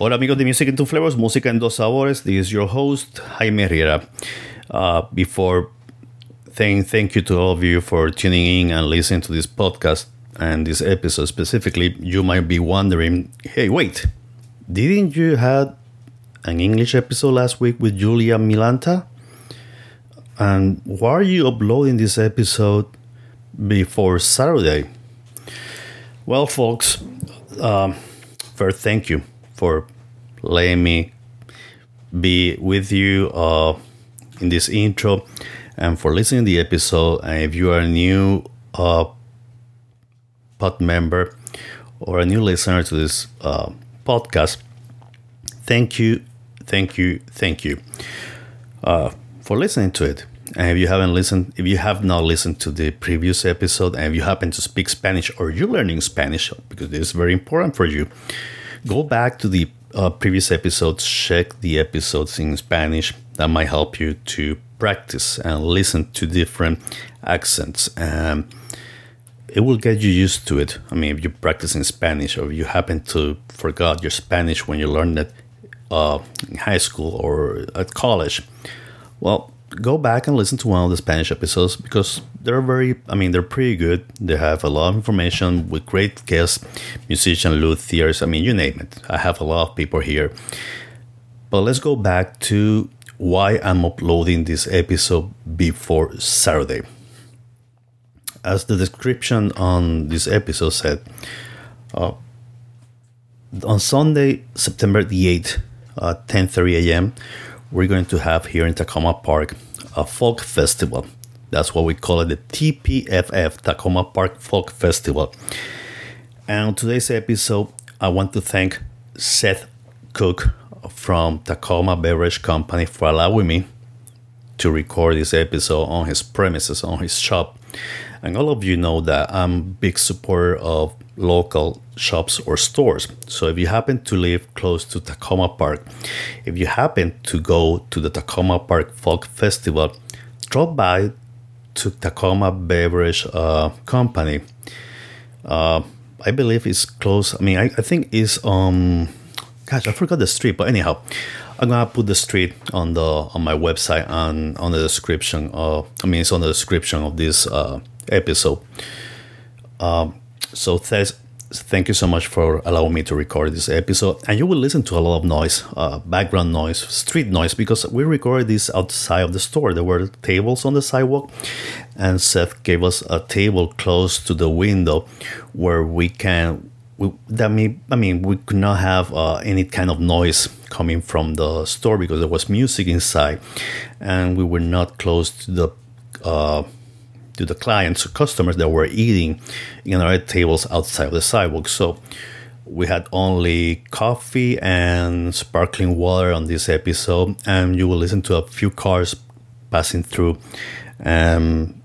Hola amigos de Music in Two Flavors, Música en Dos Sabores. This is your host, Jaime Riera. Uh, before saying thank you to all of you for tuning in and listening to this podcast and this episode specifically, you might be wondering, hey, wait, didn't you have an English episode last week with Julia Milanta? And why are you uploading this episode before Saturday? Well, folks, um, first, thank you for letting me be with you uh, in this intro and for listening to the episode. And if you are a new uh, pod member or a new listener to this uh, podcast, thank you, thank you, thank you uh, for listening to it. And if you haven't listened, if you have not listened to the previous episode, and if you happen to speak Spanish or you're learning Spanish, because this is very important for you, go back to the uh, previous episodes, check the episodes in Spanish. That might help you to practice and listen to different accents. And it will get you used to it. I mean, if you practice in Spanish or if you happen to forgot your Spanish when you learned it uh, in high school or at college, well, go back and listen to one of the Spanish episodes because they're very, I mean, they're pretty good. They have a lot of information with great guests, musician, luthiers, I mean, you name it. I have a lot of people here. But let's go back to why I'm uploading this episode before Saturday. As the description on this episode said, uh, on Sunday, September the 8th, at 10:30 a.m., we're going to have here in Takoma Park a folk festival. That's what we call it, the TPFF, Takoma Park Folk Festival. And on today's episode, I want to thank Seth Cook from Takoma Beverage Company for allowing me to record this episode on his premises, on his shop. And all of you know that I'm a big supporter of local shops or stores. So if you happen to live close to Takoma Park, if you happen to go to the Takoma Park Folk Festival, drop by to Takoma Beverage uh, Company. Uh, I believe it's close. I mean, I, I think it's um, gosh, I forgot the street. But anyhow, I'm gonna put the street on the on my website and on the description. Of, I mean, it's on the description of this uh, episode. Um, so thanks, thank you so much for allowing me to record this episode. And you will listen to a lot of noise, uh, background noise, street noise, because we recorded this outside of the store. There were tables on the sidewalk, and Seth gave us a table close to the window where we can. We, that mean, I mean, we could not have uh, any kind of noise coming from the store because there was music inside, and we were not close to the uh, to the clients or customers that were eating in our tables outside of the sidewalk. So we had only coffee and sparkling water on this episode, and you will listen to a few cars passing through, um,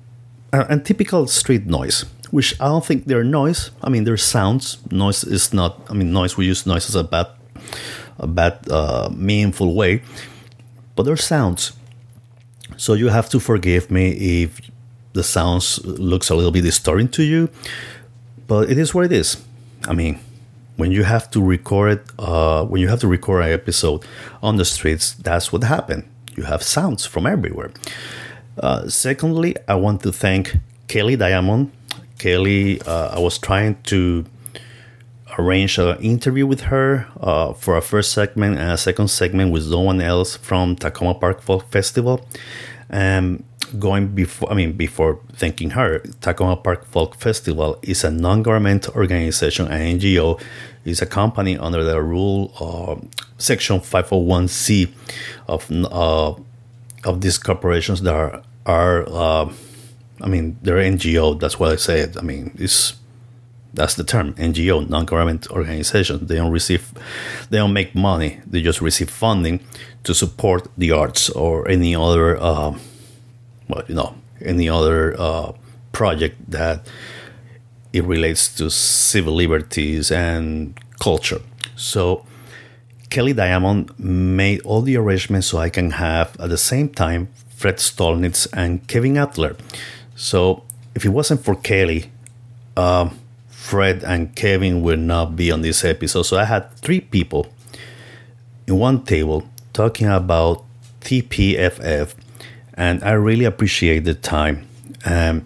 and, typical street noise. Which I don't think they're noise. I mean, they're sounds. Noise is not. I mean, noise. We use noise as a bad, a bad, uh, meaningful way, but they're sounds. So you have to forgive me if the sounds looks a little bit distorting to you, but it is what it is. I mean, when you have to record uh, when you have to record an episode on the streets, that's what happened. You have sounds from everywhere. Uh, secondly, I want to thank Kelly Diamond. Kelly, uh, I was trying to arrange an interview with her uh, for a first segment and a second segment with someone else from Takoma Park Folk Festival. Um, going before, I mean, before thanking her, Takoma Park Folk Festival is a non-government organization, an NGO, is a company under the rule of Section 501c of uh, of these corporations that are, are uh, I mean, they're NGO. That's what I said. I mean, it's that's the term NGO, non-government organization. They don't receive, they don't make money. They just receive funding to support the arts or any other. Uh, well, you know, any other uh, project that it relates to civil liberties and culture. So Kelly Diamond made all the arrangements so I can have at the same time Fred Stolnitz and Kevin Adler. So if it wasn't for Kelly, um, Fred and Kevin would not be on this episode. So I had three people in one table talking about TPFF, and I really appreciate the time. Um,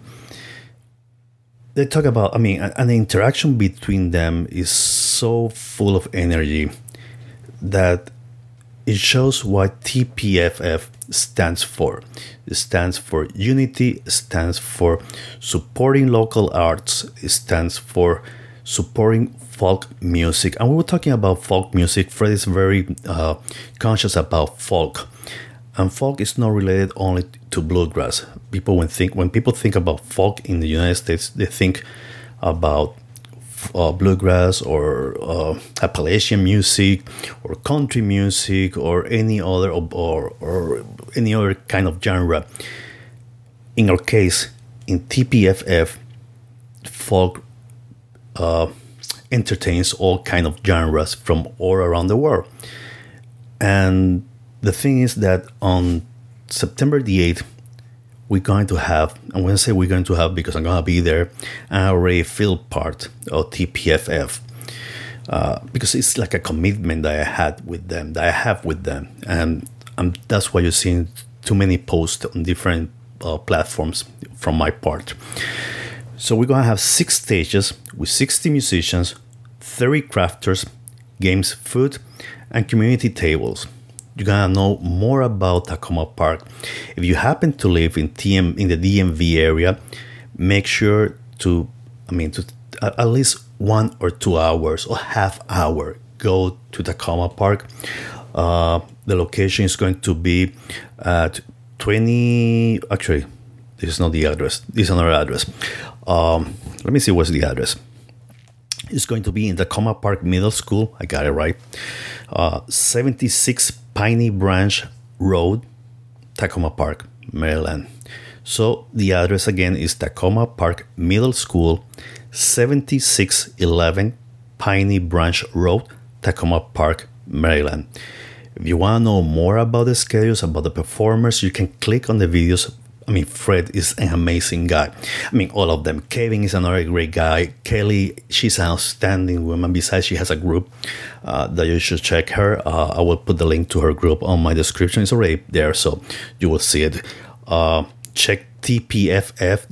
they talk about, I mean, and the interaction between them is so full of energy that it shows what TPFF stands for. It stands for unity, stands for supporting local arts, it stands for supporting folk music. And we were talking about folk music. Fred is very uh, conscious about folk. And folk is not related only to bluegrass. People when think when people think about folk in the United States, they think about uh, bluegrass or uh, Appalachian music or country music or any other or, or, any other kind of genre. In our case, in TPFF, folk uh, entertains all kind of genres from all around the world. And the thing is that on September the 8th, we're going to have, I'm going to say we're going to have because I'm going to be there, I already feel part of TPFF. Uh, because it's like a commitment that I had with them, that I have with them. And um, that's why you're seeing too many posts on different uh, platforms from my part. So we're going to have six stages with 60 musicians, 30 crafters, games, food, and community tables you're gonna know more about Takoma Park. If you happen to live in TM in the DMV area, make sure to, I mean, to at least one or two hours or half hour go to Takoma Park. Uh, the location is going to be at 20. Actually, this is not the address. This is another address. Um, let me see what's the address. It's going to be in Takoma Park Middle School. I got it right. Uh, 76 Piney Branch Road, Takoma Park, Maryland. So the address again is Takoma Park Middle School, 7611 Piney Branch Road, Takoma Park, Maryland. If you want to know more about the schedules, about the performers, you can click on the videos I mean, Fred is an amazing guy. I mean, all of them. Kevin is another great guy. Kelly, she's an outstanding woman. Besides, she has a group uh, that you should check her. Uh, I will put the link to her group on my description. It's already there, so you will see it. Uh, check tpff.org.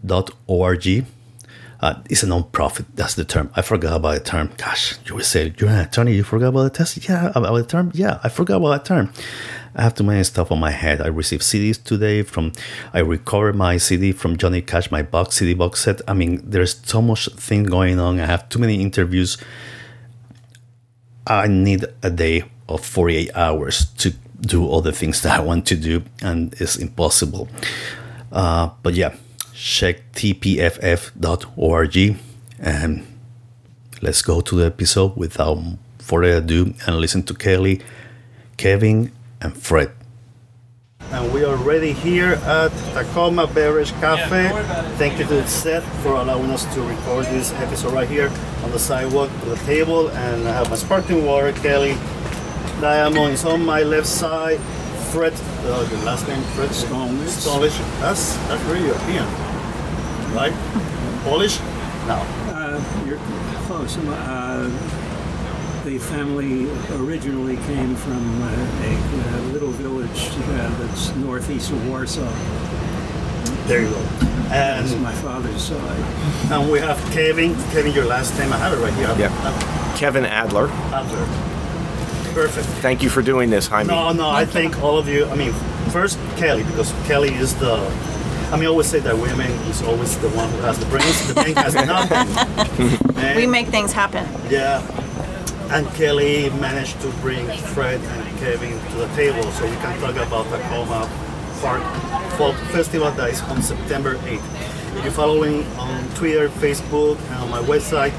Uh, it's a non-profit. That's the term. I forgot about the term. Gosh, you will say you're an attorney. You forgot about the test. Yeah, about the term. Yeah, I forgot about that term. I have too many stuff on my head. I received CDs today from, I recovered my CD from Johnny Cash, my box CD box set. I mean, there's so much thing going on. I have too many interviews. I need a day of 48 hours to do all the things that I want to do, and it's impossible. Uh, but yeah, check tpff.org and let's go to the episode without further ado and listen to Kelly, Kevin, and Fred. And we are ready here at Takoma Beverage Cafe. Yeah, Thank you to Seth for allowing us to record this episode right here on the sidewalk to the table. And I have my sparkling water, Kelly. Diamond is on my left side. Fred, uh, your last name, Fred Stolish. Stolish. That's that's really European, right? Polish? No. Uh, you're close. Uh, the family originally came from uh, a, a, little village uh, that's northeast of Warsaw. There you go. And that's my father's side. And we have Kevin. Kevin, your last name. I have it right here. Yeah. Uh, Kevin Adler. Adler. Perfect. Thank you for doing this, Jaime. No, no, I thank all of you. I mean, first Kelly, because Kelly is the I mean, I always say that women is always the one who has the brains. The brain has nothing. we make things happen. Yeah, and Kelly managed to bring Fred and Kevin to the table so we can talk about Takoma Park Folk Festival that is on September 8th. If you're following on Twitter, Facebook, and on my website,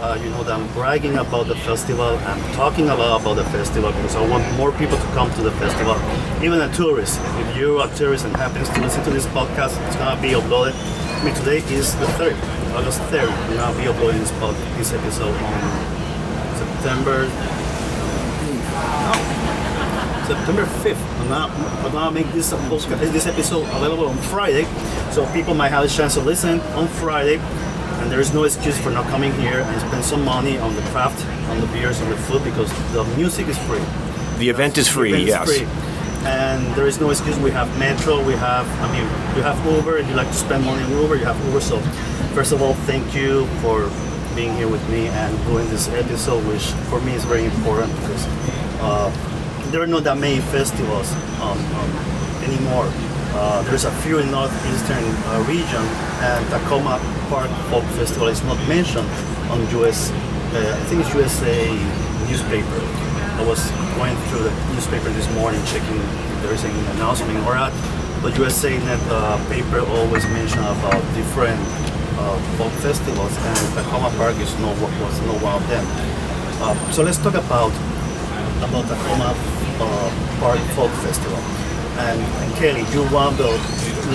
uh, you know that I'm bragging about the festival. I'm talking a lot about the festival because I want more people to come to the festival, even a tourist. If you're a tourist and happens to listen to this podcast, it's gonna be uploaded. I mean, today is the 3rd, August 3rd. We're gonna be uploading this, pod, this episode on September. No, September 5th. I'm gonna, I'm gonna make this this episode available on Friday, so people might have a chance to listen on Friday. And there is no excuse for not coming here and spend some money on the craft, on the beers, on the food because the music is free. The event is free, event is yes. free. And there is no excuse. We have Metro. We have, I mean, you have Uber. If you like to spend money on Uber, you have Uber. So, first of all, thank you for being here with me and doing this episode, which for me is very important because uh, there are not that many festivals um, um, anymore. Uh, there's a few in northeastern uh, region, and Takoma Park Folk Festival is not mentioned on US. Uh, I think it's USA newspaper. I was going through the newspaper this morning, checking if there's any announcement or not. But USA Net uh, paper always mention about different uh, folk festivals, and Takoma Park is no was no one of them. Uh, so let's talk about about Takoma uh, Park Folk Festival. And, and Kelly, you're one of the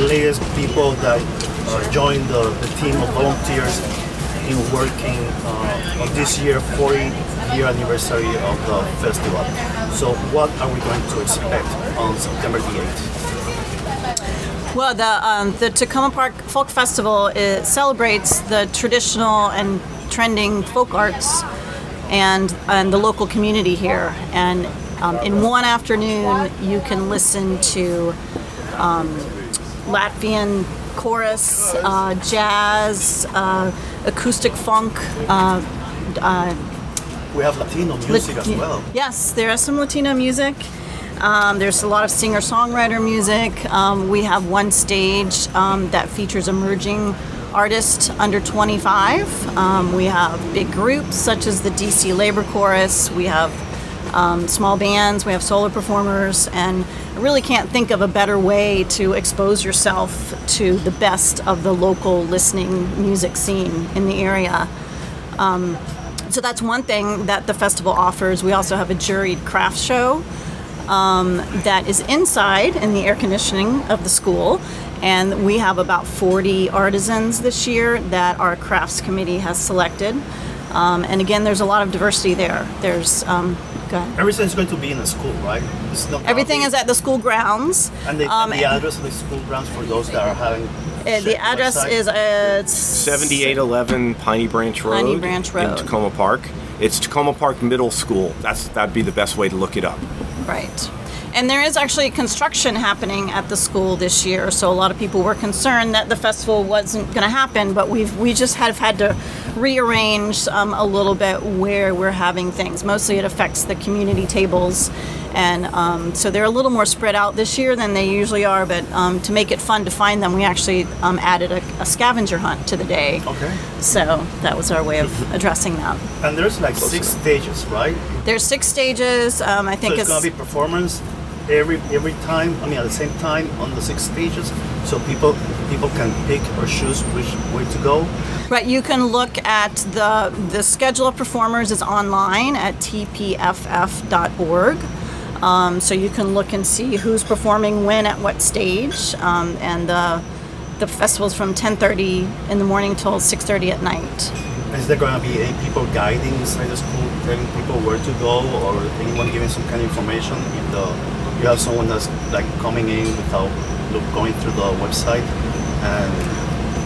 latest people that uh, joined the, the team of volunteers in working uh, on this year 40 year anniversary of the festival. So what are we going to expect on September the 8th? Well, the um, the Takoma Park Folk Festival it celebrates the traditional and trending folk arts and and the local community here. And um, in one afternoon, you can listen to um, Latvian chorus, uh, jazz, uh, acoustic funk. Uh, uh, We have Latino music as well. Yes, there is some Latino music. Um, there's a lot of singer-songwriter music. Um, we have one stage um, that features emerging artists under 25. Um, we have big groups such as the DC Labor Chorus. We have um, small bands. We have solo performers, and I really can't think of a better way to expose yourself to the best of the local listening music scene in the area. Um, so that's one thing that the festival offers. We also have a juried craft show um, that is inside in the air conditioning of the school. And we have about 40 artisans this year that our crafts committee has selected. Um, and again, there's a lot of diversity there. There's, um, go ahead. Everything's going to be in the school, right? It's not Everything is at the school grounds. And the, Um, and the address of the school grounds for those that are having. uh, the address website? is uh, it's 7811 Piney Branch Road. Piney Branch In Takoma Park. It's Takoma Park Middle School. That's that'd be the best way to look it up. Right. And there is actually construction happening at the school this year, so a lot of people were concerned that the festival wasn't going to happen, but we've we just have had to rearrange um, a little bit where we're having things. Mostly, it affects the community tables, and um, so they're a little more spread out this year than they usually are. But um, to make it fun to find them, we actually um, added a, a scavenger hunt to the day. Okay. So that was our way of addressing that. And there's like six stages, right? There's six stages. Um, I So think it's gonna be performance every every time. I mean, at the same time on the six stages, so people people can pick or choose which way to go. Right, you can look at the the schedule of performers is online at tpff.org. Um, so you can look and see who's performing when at what stage, um, and the the festival's from 10:30 in the morning till 6:30 at night. Is there gonna be any people guiding inside the school, telling people where to go, or anyone giving some kind of information? If the you have someone that's like coming in without look, going through the website, and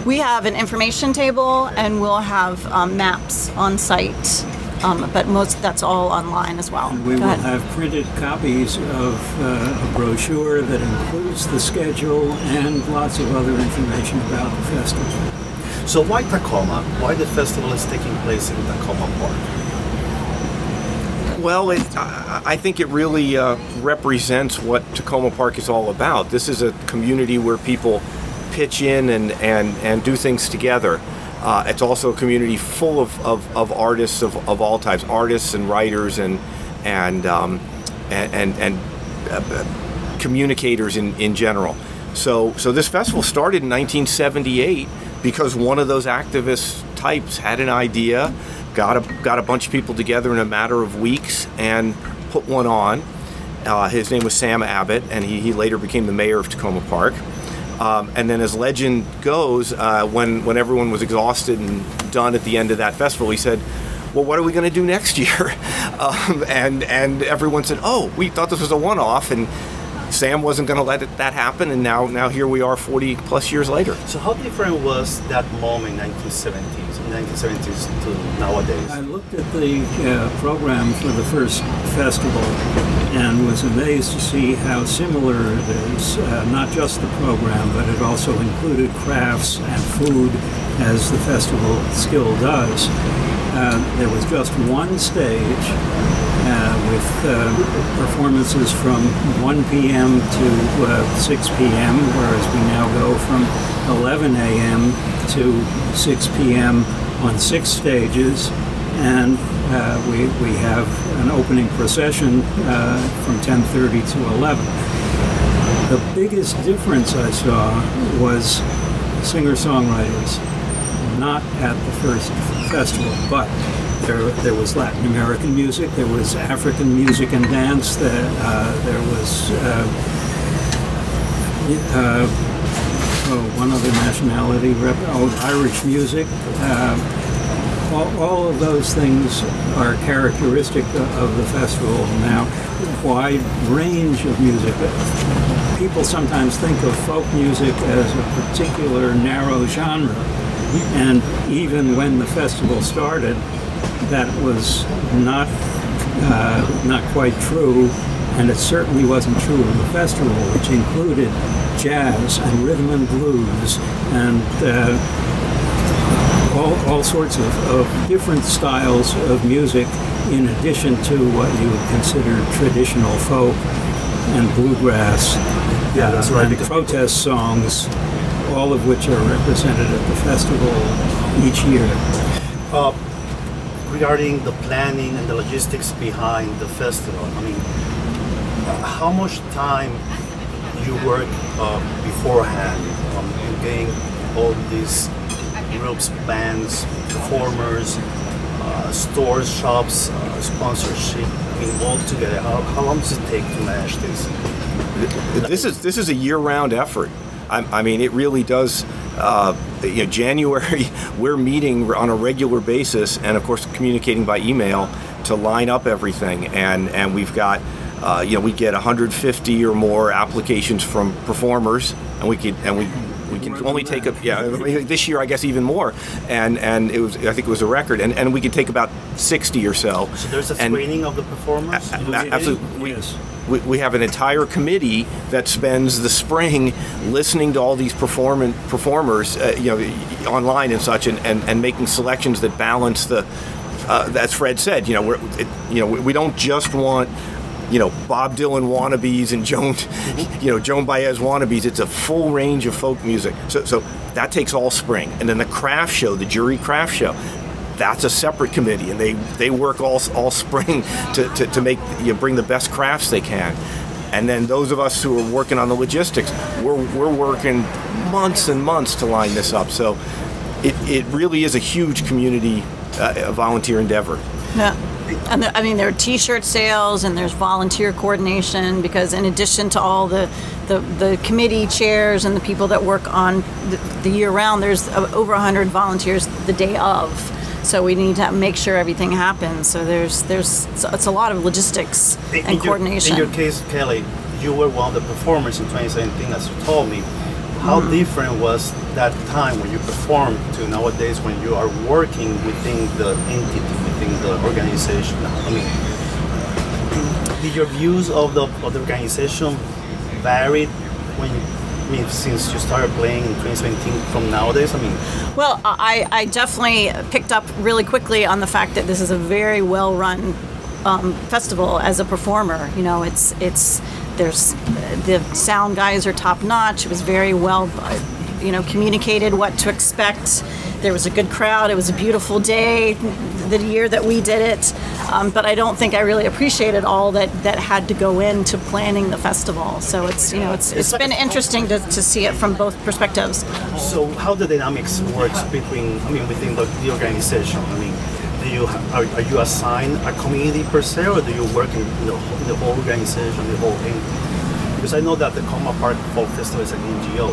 We have an information table, and we'll have um, maps on site, um, but most that's all online as well. And We Go will ahead. have printed copies of uh, a brochure that includes the schedule and lots of other information about the festival. so why Takoma? Why the festival is taking place in Takoma Park? Well, it, I, I think it really uh, represents what Takoma Park is all about. This is a community where people pitch in and, and, and do things together. Uh, it's also a community full of, of, of artists of, of all types, artists and writers and and um, and and, and uh, communicators in, in general. So so this festival started in 1978 because one of those activist types had an idea, got a got a bunch of people together in a matter of weeks and put one on. Uh, his name was Sam Abbott, and he, he later became the mayor of Takoma Park. Um, and then, as legend goes, uh, when when everyone was exhausted and done at the end of that festival, he said, "Well, what are we going to do next year?" um, and and everyone said, "Oh, we thought this was a one-off." And Sam wasn't going to let it, that happen, and now now here we are, 40 plus years later. So how different was that moment, 1970s, 1970s to nowadays? I looked at the uh, program for the first festival and was amazed to see how similar it is. Uh, not just the program, but it also included crafts and food, as the festival still does. Uh, there was just one stage uh, with uh, performances from 1 p.m. to uh, 6 p.m., whereas we now go from 11 a.m. to 6 p.m. on six stages. And uh, we, we have an opening procession uh, from 10.30 to 11. The biggest difference I saw was singer-songwriters, not at the first festival, but there, there was Latin American music, there was African music and dance, there, uh, there was uh, uh, oh, one other nationality, rep- oh, Irish music. Uh, all, all of those things are characteristic of the festival now. Wide range of music. People sometimes think of folk music as a particular narrow genre, and even when the festival started, that was not uh, not quite true, and it certainly wasn't true of the festival, which included jazz and rhythm and blues and uh, all, all sorts of, of different styles of music in addition to what you would consider traditional folk and bluegrass Yeah, that's uh, right, and protest songs, all of which are represented at the festival each year. Uh, regarding the planning and the logistics behind the festival, I mean, uh, how much time you work uh, beforehand um, in getting all these groups, bands, performers, uh, stores, shops, uh, sponsorship, I mean, all together? How, how long does it take to manage this? this is this is a year-round effort. I, I mean, it really does. Uh, you know, January we're meeting on a regular basis, and of course communicating by email to line up everything. And and we've got. Uh, you know, we get 150 or more applications from performers, and we could, and we, we can only take a, yeah, this year I guess even more, and and it was, I think it was a record, and, and we could take about 60 or so. So there's a And- screening of the performers? A- a- absolutely. Yes. We, we have an entire committee that spends the spring listening to all these perform- performers, uh, you know, online and such, and, and, and making selections that balance the. Uh, as Fred said, you know, we're, it, you know, we, we don't just want, you know, Bob Dylan wannabes and Joan, you know, Joan Baez wannabes. It's a full range of folk music. So, so that takes all spring, and then the craft show, the jury craft show that's a separate committee, and they, they work all, all spring to, to, to make you know, bring the best crafts they can. And then those of us who are working on the logistics, we're, we're working months and months to line this up. So it, it really is a huge community uh, volunteer endeavor. Yeah. And there, I mean, there are T-shirt sales and there's volunteer coordination because in addition to all the, the, the committee chairs and the people that work on the, the year round, there's over 100 volunteers the day of. So we need to make sure everything happens. So there's there's it's, a lot of logistics In- and in coordination. Your, in your case, Kelly, you were one of the performers in 2017, as you told me. How Mm-hmm. different was that time when you performed to nowadays when you are working within the entity, within the organization? I mean, did your views of the of the organization varied when? I mean, since you started playing in 2017 from nowadays, I mean, Well, I, I definitely picked up really quickly on the fact that this is a very well run um, festival as a performer. You know, it's it's there's the sound guys are top notch. It was very well, you know, communicated what to expect. There was a good crowd. It was a beautiful day, the year that we did it. Um, but I don't think I really appreciated all that that had to go into planning the festival. So it's you know it's it's been interesting to, to see it from both perspectives. So how the dynamics works between, I mean, within the, the organization? I mean, do you are, are you assigned a community per se, or do you work in the, whole- the whole organization, the whole thing? Because I know that Takoma Park Folk Festival is an NGO,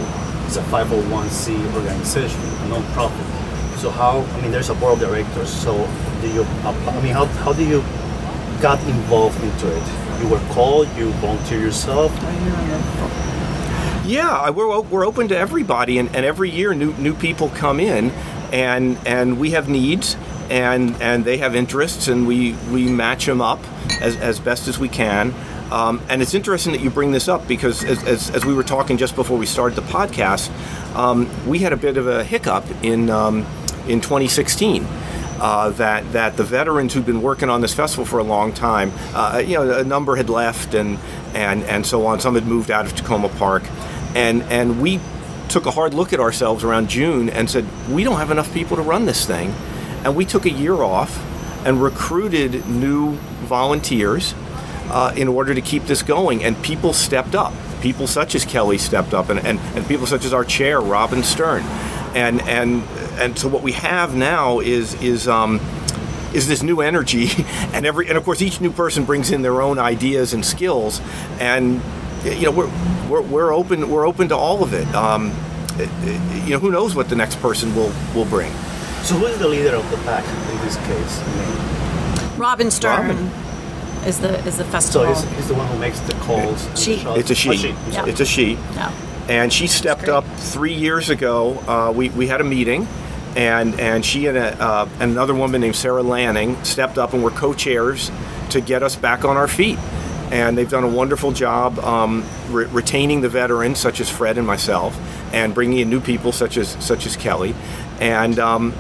it's a 501c organization, a non-profit. So how? I mean, there's a board of directors. So do you? I mean, how, how do you got involved into it? you were called, you volunteer yourself. Yeah, we're, we're open to everybody, and, and every year new new people come in, and and we have needs, and and they have interests, and we we match them up as, as best as we can. Um, and it's interesting that you bring this up because as, as, as we were talking just before we started the podcast, um, we had a bit of a hiccup in um, in 2016. Uh, that that the veterans who'd been working on this festival for a long time, uh, you know, a number had left and and and so on. Some had moved out of Takoma Park, and and we took a hard look at ourselves around June and said we don't have enough people to run this thing, and we took a year off and recruited new volunteers uh, in order to keep this going, and people stepped up. People such as Kelly stepped up, and, and, and people such as our chair, Robin Stern, and and and so what we have now is is um, is this new energy, and every and of course each new person brings in their own ideas and skills, and you know we're we're, we're open we're open to all of it. Um, you know who knows what the next person will will bring. So who is the leader of the pack in this case? Robin Stern. Robin. Is the is the festival? So he's, he's the one who makes the calls. She. It's a she. Oh, she. Yeah. It's a she. Yeah. And she stepped up three years ago. Uh, we, we had a meeting, and and she and, a, uh, and another woman named Sarah Lanning stepped up and were co-chairs to get us back on our feet. And they've done a wonderful job um, re- retaining the veterans, such as Fred and myself, and bringing in new people, such as such as Kelly, and um,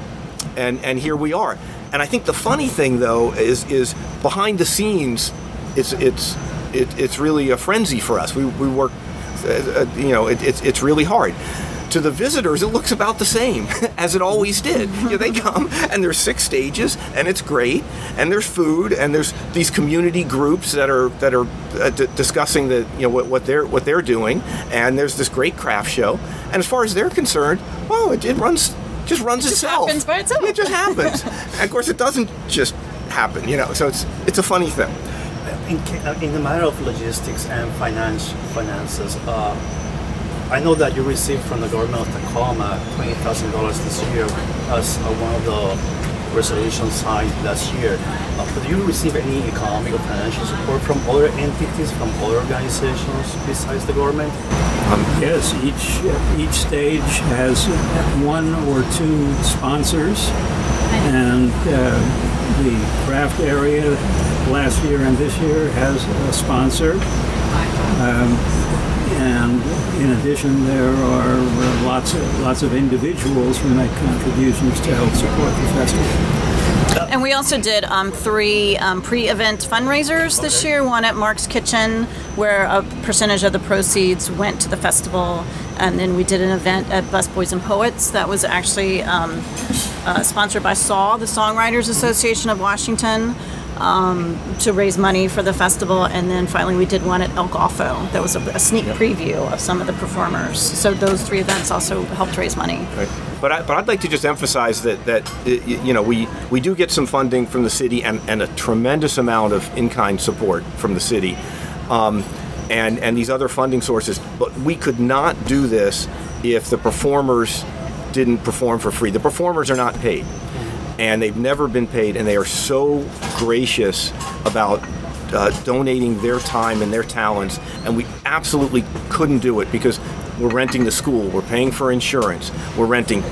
and and here we are. And I think the funny thing, though, is is behind the scenes, it's it's it, it's really a frenzy for us. We, we work, uh, you know, it, it's it's really hard. To the visitors, it looks about the same as it always did. You know, they come and there's six stages, and it's great, and there's food, and there's these community groups that are that are uh, d- discussing the you know what, what they're what they're doing, and there's this great craft show. And as far as they're concerned, oh, it, it runs just runs it itself. Happens by itself. It just happens. and of course, it doesn't just happen, you know. So it's it's a funny thing. In, in the matter of logistics and finance finances, uh, I know that you received from the government of Takoma twenty thousand dollars this year as uh, one of the resolution signed last year. Uh, but do you receive any economic or financial support from other entities, from other organizations besides the government? Um, yes, each each stage has one or two sponsors, and uh, the craft area last year and this year has a sponsor. Um, and in addition, there are lots of lots of individuals who make contributions to help support the festival. And we also did um, three um, pre-event fundraisers this year. One at Mark's Kitchen, where a percentage of the proceeds went to the festival, and then we did an event at Busboys and Poets that was actually um, uh, sponsored by SAW, the Songwriters Association of Washington. Um, to raise money for the festival, and then finally we did one at El Golfo that was a, a sneak preview of some of the performers. So those three events also helped raise money. Right. But I, but I'd like to just emphasize that that you know we we do get some funding from the city and, and a tremendous amount of in kind support from the city. Um, and, and these other funding sources, but we could not do this if the performers didn't perform for free. The performers are not paid and they've never been paid, and they are so gracious about uh, donating their time and their talents, and we absolutely couldn't do it because we're renting the school, we're paying for insurance, we're renting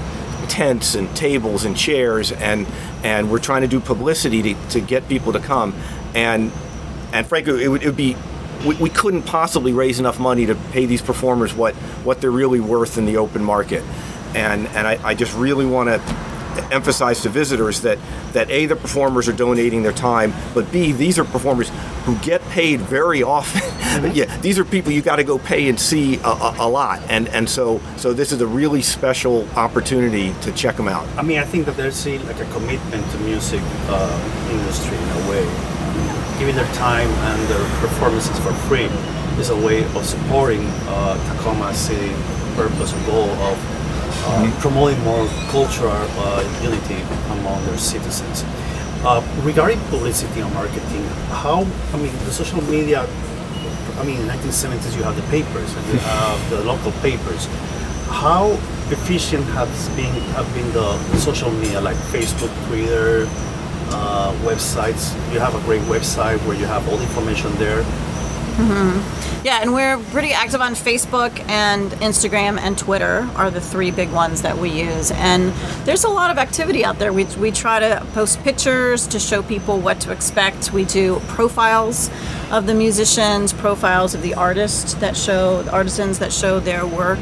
tents and tables and chairs, and and we're trying to do publicity to, to get people to come, and and frankly, it would, it would be. We, we couldn't possibly raise enough money to pay these performers what, what they're really worth in the open market. And, and I, I just really want to emphasize to visitors that that a the performers are donating their time, but b these are performers who get paid very often. Mm-hmm. yeah, these are people you got to go pay and see a, a, a, lot, and and so so this is a really special opportunity to check them out. I mean, I think that there's a, like a commitment to music uh, industry in a way, giving their time and their performances for free is a way of supporting uh, Takoma City purpose or goal of uh, promoting more cultural uh, unity among their citizens. Uh, regarding publicity and marketing, how I mean the social media. I mean, in the 1970s you have the papers and you have the local papers. How efficient has been have been the social media like Facebook, Twitter, uh, websites. You have a great website where you have all the information there. Mm-hmm. Yeah, and we're pretty active on Facebook and Instagram and Twitter are the three big ones that we use. And there's a lot of activity out there. We, we try to post pictures to show people what to expect. We do profiles of the musicians, profiles of the artists that show, the artisans that show their work.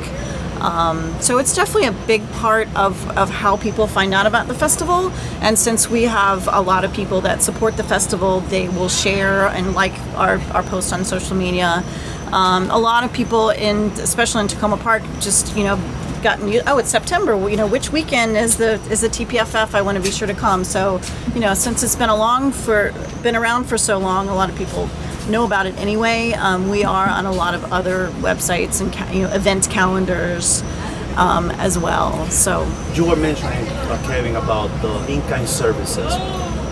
Um, so it's definitely a big part of, of how people find out about the festival. And since we have a lot of people that support the festival, they will share and like our, our posts on social media. Um, a lot of people in, especially in Takoma Park, just you know, gotten you. Oh, it's September. You know, which weekend is the is the TPFF? I want to be sure to come. So, you know, since it's been along for been around for so long, a lot of people know about it anyway. Um, we are on a lot of other websites and ca- you know event calendars um, as well. So You were mentioning, uh, Kevin, about the in-kind services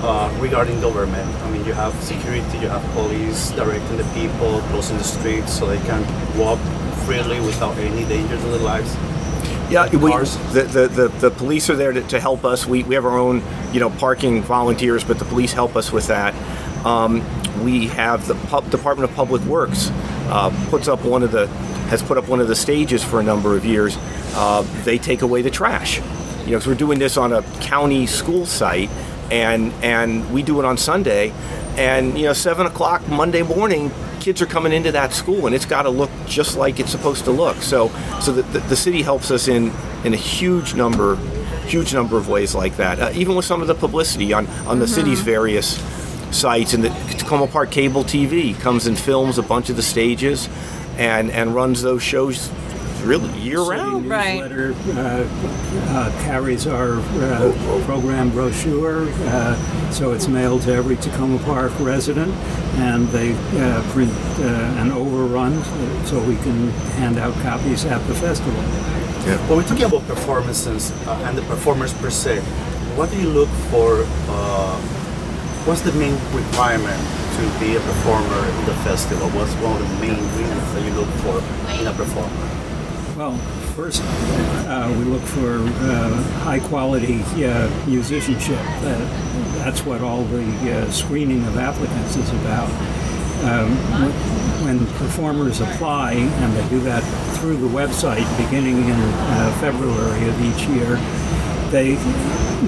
uh, regarding government. I mean, you have security, you have police directing the people, closing the streets so they can walk freely without any danger to their lives. Yeah, we, the, the, the, the police are there to, to help us. We, we have our own, you know, parking volunteers, but the police help us with that. Um, we have the Pub- Department of Public Works uh, puts up one of the has put up one of the stages for a number of years. Uh, they take away the trash. You know, 'cause we're doing this on a county school site, and and we do it on Sunday, and you know, seven o'clock Monday morning, kids are coming into that school, and it's got to look just like it's supposed to look. So, so the, the, the city helps us in in a huge number, huge number of ways like that. Uh, even with some of the publicity on on the city's various sites, and the Takoma Park Cable TV comes and films a bunch of the stages, and and runs those shows really year City round. Right. newsletter uh, uh, carries our uh, program brochure, uh, so it's mailed to every Takoma Park resident, and they uh, print uh, an overrun so we can hand out copies at the festival. When we're talking about performances uh, and the performers per se, what do you look for? What's the main requirement to be a performer in the festival? What's one of the main ingredients that you look for in a performer? Well, first uh, we look for uh, high quality uh, musicianship. Uh, that's what all the uh, screening of applicants is about. Um, when performers apply, and they do that through the website beginning in uh, February of each year, they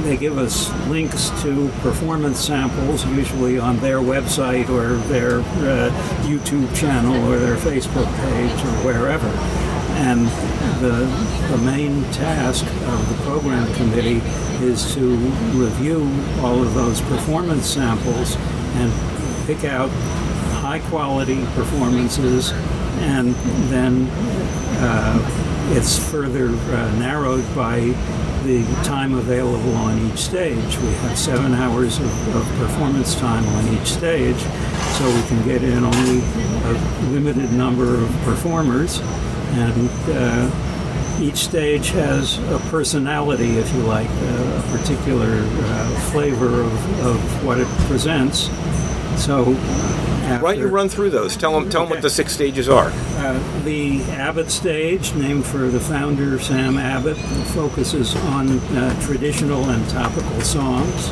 they give us links to performance samples, usually on their website or their uh, YouTube channel or their Facebook page or wherever. And the, the main task of the program committee is to review all of those performance samples and pick out high quality performances and then uh, it's further uh, narrowed by the time available on each stage. We have seven hours of, of performance time on each stage, so we can get in only a limited number of performers. And uh, each stage has a personality, if you like, a, particular uh, flavor of, of what it presents. So, Why don't you run through those? Tell them, tell them what the six stages are. uh, the Abbott stage, named for the founder Sam Abbott, focuses on uh, traditional and topical songs.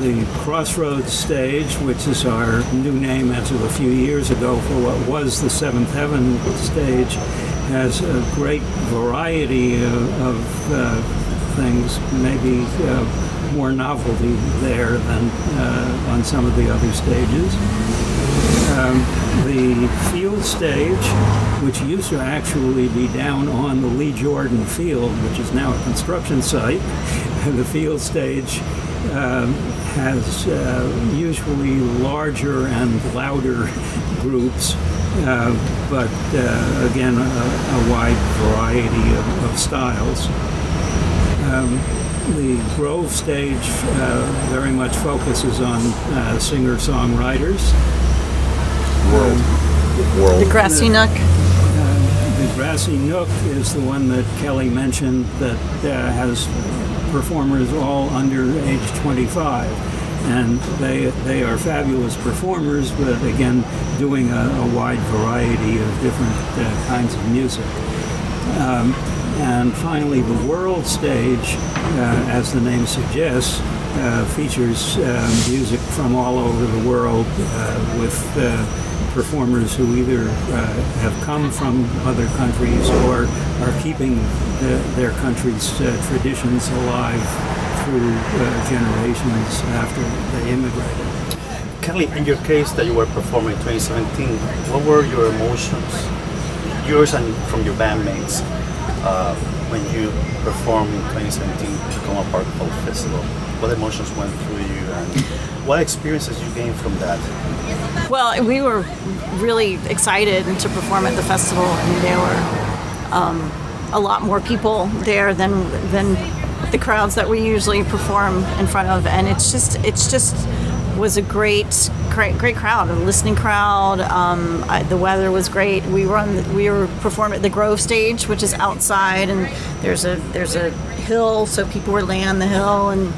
The Crossroads stage, which is our new name as of a few years ago for what was the Seventh Heaven stage, has a great variety of, of uh, things, maybe uh, more novelty there than uh, on some of the other stages um, the field stage, which used to actually be down on the Lee Jordan Field, which is now a construction site. the field stage um, has uh, usually larger and louder groups, uh, but uh, again, a, a wide variety of, of styles. Um, the Grove stage uh, very much focuses on uh, singer-songwriters. World. the World. grassy nook. The Grassy Nook is the one that Kelly mentioned that uh, has performers all under age 25. And they, they are fabulous performers, but again, doing a, a wide variety of different uh, kinds of music. Um, and finally, the world stage, uh, as the name suggests, uh, features uh, music from all over the world uh, with uh, performers who either uh, have come from other countries or are keeping the, their country's uh, traditions alive through generations after they immigrated. Kelly, in your case that you were performing in 2017, what were your emotions, yours and from your bandmates, uh, when you performed in 2017 Takoma Park Folk Festival? What emotions went through you and what experiences you gained from that? Well, we were really excited to perform at the festival, and there were um, a lot more people there than than the crowds that we usually perform in front of, and it's just it's just was a great great great crowd, a listening crowd. Um, I, the weather was great. We were on we were performing at the Grove stage, which is outside, and there's a there's a hill, so people were laying on the hill and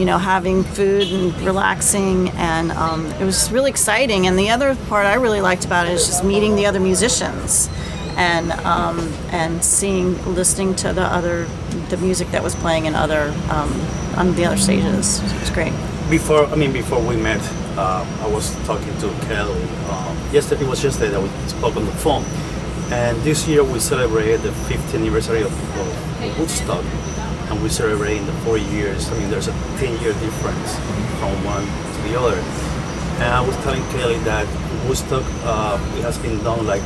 you know, having food and relaxing, and um, it was really exciting. And the other part I really liked about it is just meeting the other musicians, and um, and seeing, listening to the other, the music that was playing in other um, on the other stages. It was great. Before, I mean, before we met, uh, I was talking to Kelly. Um, yesterday, it was yesterday that we spoke on the phone, and this year we celebrated the 50th anniversary of, of Woodstock and we celebrating the four years. I mean, there's a 10 year difference from one to the other. And I was telling Kelly that Woodstock, uh, it has been done like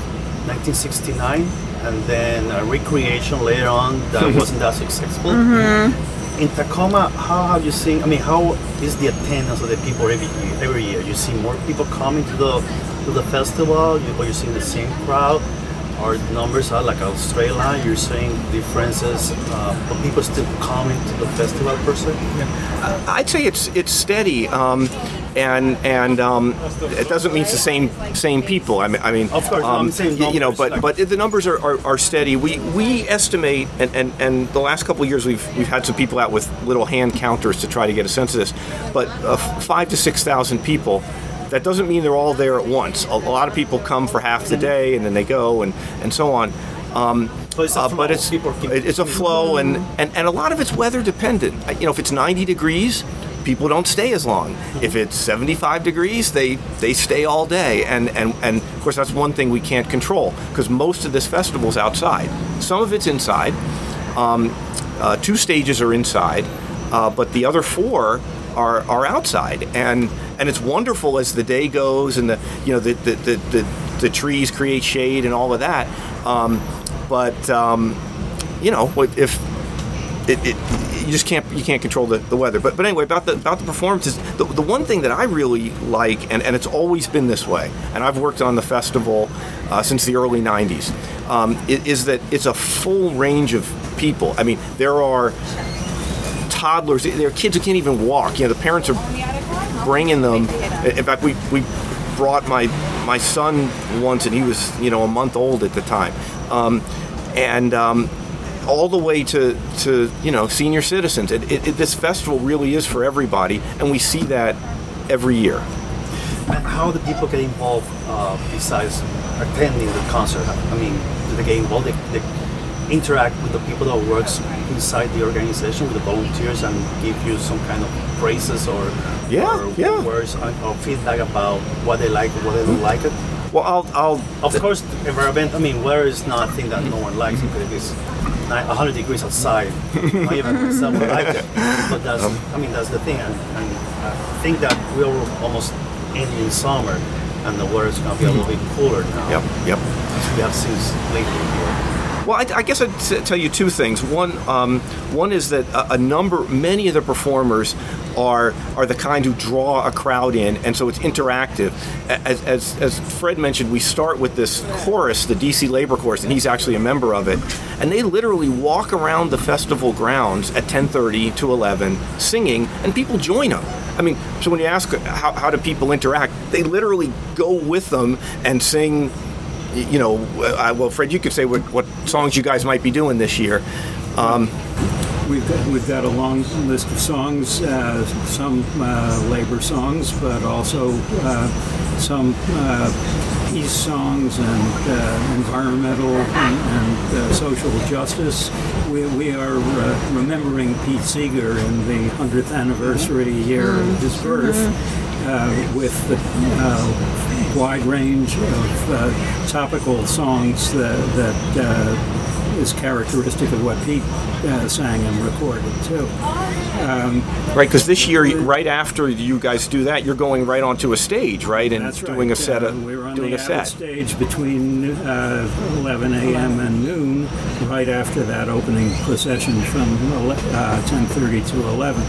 1969, and then a recreation later on that wasn't that successful. Mm-hmm. In Takoma, how have you seen? I mean, how is the attendance of the people every year? Every year, you see more people coming to the to the festival, you, or you see the same crowd our numbers are like Australia. You're seeing differences, uh, but people still coming to the festival per se. Yeah. I'd say it's it's steady, um, and and um, it doesn't mean it's the same same people. I mean, I mean, of course, um, you know, but but the numbers are, are, are, steady. We we estimate, and, and, and the last couple of years we've we've had some people out with little hand counters to try to get a sense of this, but uh, five to six thousand people that doesn't mean they're all there at once. A, a lot of people come for half the day and then they go and, and so on. Um, but, uh, but it's it's a flow and, and, and a lot of it's weather dependent. You know, if it's 90 degrees, people don't stay as long. If it's 75 degrees, they they stay all day. And and, and of course that's one thing we can't control because most of this festival is outside. Some of it's inside. Um, uh, two stages are inside, uh, but the other four are, are outside. And and it's wonderful as the day goes and the you know the the, the, the, the trees create shade and all of that. Um, but um, you know if it, it, you just can't you can't control the, the weather. But but anyway, about the about the performances, the, the one thing that I really like, and, and it's always been this way, and I've worked on the festival uh, since the early '90s, um, is that it's a full range of people. I mean, there are toddlers, there are kids who can't even walk. You know, the parents are bringing them. In fact, we, we brought my my son once, and he was you know a month old at the time, um, and um, all the way to to you know senior citizens. It, it, it, this festival really is for everybody, and we see that every year. And how do people get involved uh, besides attending the concert? I mean, do they get involved? They, they interact with the people that works inside the organization with the volunteers and give you some kind of praises or yeah, or yeah. words or feedback about what they like or what they don't like it. Well, I'll, I'll of course, environment. I mean, weather is not a thing that no one likes because it's 100 degrees outside. not even someone like it. But that's, um, I mean, that's the thing. And, and I think that we're almost ending summer, and the weather is going to be a little bit cooler now. Yep, yep. As we have seen lately here. Well, I, I guess I'd tell you two things. One, um, one is that a, a, number, many of the performers are are the kind who draw a crowd in, and so it's interactive. As, as, as Fred mentioned, we start with this chorus, the DC Labor Chorus, and he's actually a member of it, and they literally walk around the festival grounds at 10:30 to 11, singing, and people join them. I mean, so when you ask how, how do people interact, they literally go with them and sing you know, uh, well, Fred, you could say what, what songs you guys might be doing this year. Um, We've got, we've got a long list of songs, uh, some uh, labor songs, but also uh, some uh, peace songs and uh, environmental and, and uh, social justice. We, we are uh, remembering Pete Seeger in the 100th anniversary year of his birth uh, with the uh, wide range of uh, topical songs that, that uh, is characteristic of what Pete uh, sang and recorded too. Right, because this year, right after you guys do that, you're going right onto a stage, right, and doing a set of we were on doing the a set. stage between uh, 11 a.m. and noon, right after that opening procession from ele- uh, 10:30 to 11.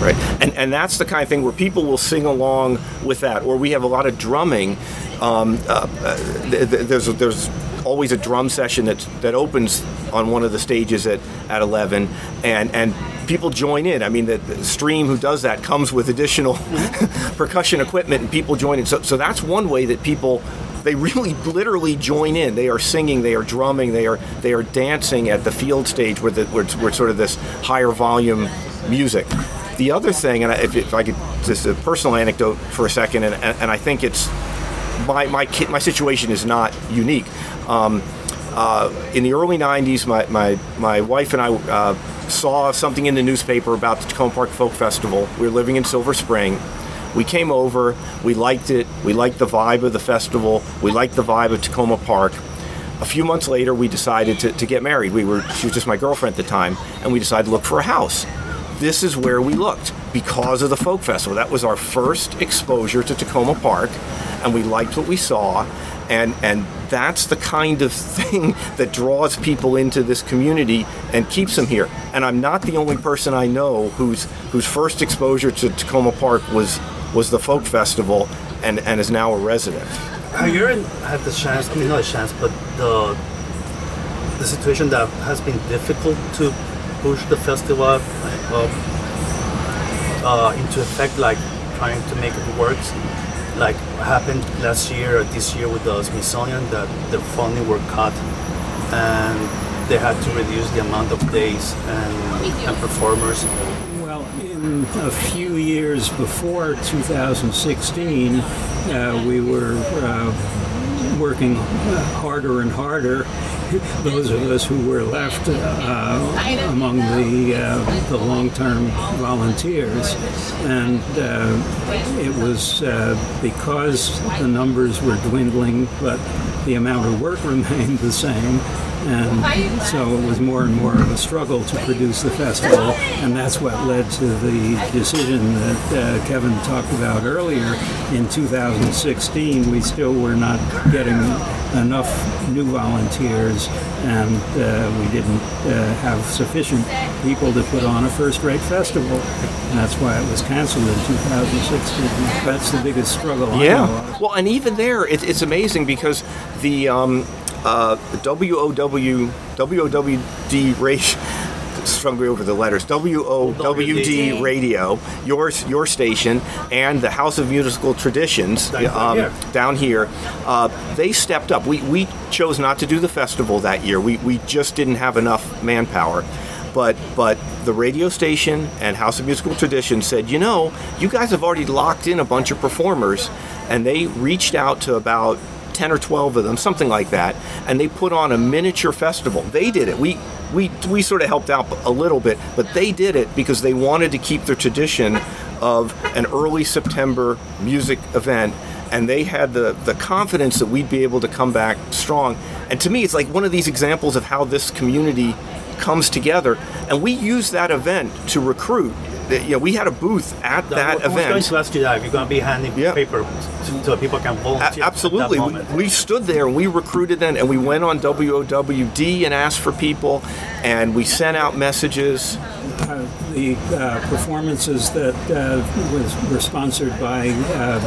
Right, and and that's the kind of thing where people will sing along with that, or we have a lot of drumming. Um, uh, uh, th- th- there's there's always a drum session that that opens on one of the stages at, at 11, and and people join in. I mean, the, the stream who does that comes with additional percussion equipment, and people join in. So so that's one way that people. They really, literally join in. They are singing, they are drumming, they are they are dancing at the field stage where, the, where, it's, where it's sort of this higher volume music. The other thing, and if, if I could, just a personal anecdote for a second, and, and, and I think it's my my my situation is not unique. Um, uh, in the early '90s, my my, my wife and I uh, saw something in the newspaper about the Takoma Park Folk Festival. We were living in Silver Spring. We came over. We liked it. We liked the vibe of the festival. We liked the vibe of Takoma Park. A few months later, we decided to, to get married. We were she was just my girlfriend at the time, and we decided to look for a house this is where we looked because of the folk festival. That was our first exposure to Takoma Park, and we liked what we saw, and and that's the kind of thing that draws people into this community and keeps them here. And I'm not the only person I know whose whose first exposure to Takoma Park was was the folk festival, and and is now a resident. Have you ever had the chance? I mean, not a chance, but the the situation that has been difficult to push the festival uh, uh, into effect, like trying to make it work, like happened last year or this year with the Smithsonian, that the funding were cut and they had to reduce the amount of days and, and performers. Well, in a few years before 2016, uh, we were uh, working harder and harder. Those of us who were left uh, among the uh, the long-term volunteers, and uh, it was uh, because the numbers were dwindling, but the amount of work remained the same. And so it was more and more of a struggle to produce the festival, and that's what led to the decision that uh, Kevin talked about earlier. In 2016, we still were not getting enough new volunteers, and uh, we didn't uh, have sufficient people to put on a first-rate festival. And that's why it was canceled in 2016. That's the biggest struggle I know Yeah. Well, and even there, it, it's amazing because the um, uh, WOW WOWD ratio. Over the letters. W O W D Radio, your your station, and the House of Musical Traditions Down um, here. down here, uh, they stepped up. We, we chose not to do the festival that year. We, we just didn't have enough manpower. But but the radio station and House of Musical Tradition said, you know, you guys have already locked in a bunch of performers, and they reached out to about 10 or 12 of them, something like that, and they put on a miniature festival. They did it. We we we sort of helped out a little bit, but they did it because they wanted to keep their tradition of an early September music event and they had the, the confidence that we'd be able to come back strong. And to me, it's like one of these examples of how this community comes together. And we use that event to recruit. The- You know, we had a booth at that I was going event. to ask you that if you're going to be handing Yeah. paper to, so people can A- absolutely. At that We, we stood there and we recruited them and we went on WOWD and asked for people and we sent out messages. Uh, The uh, performances that uh, was, were sponsored by uh,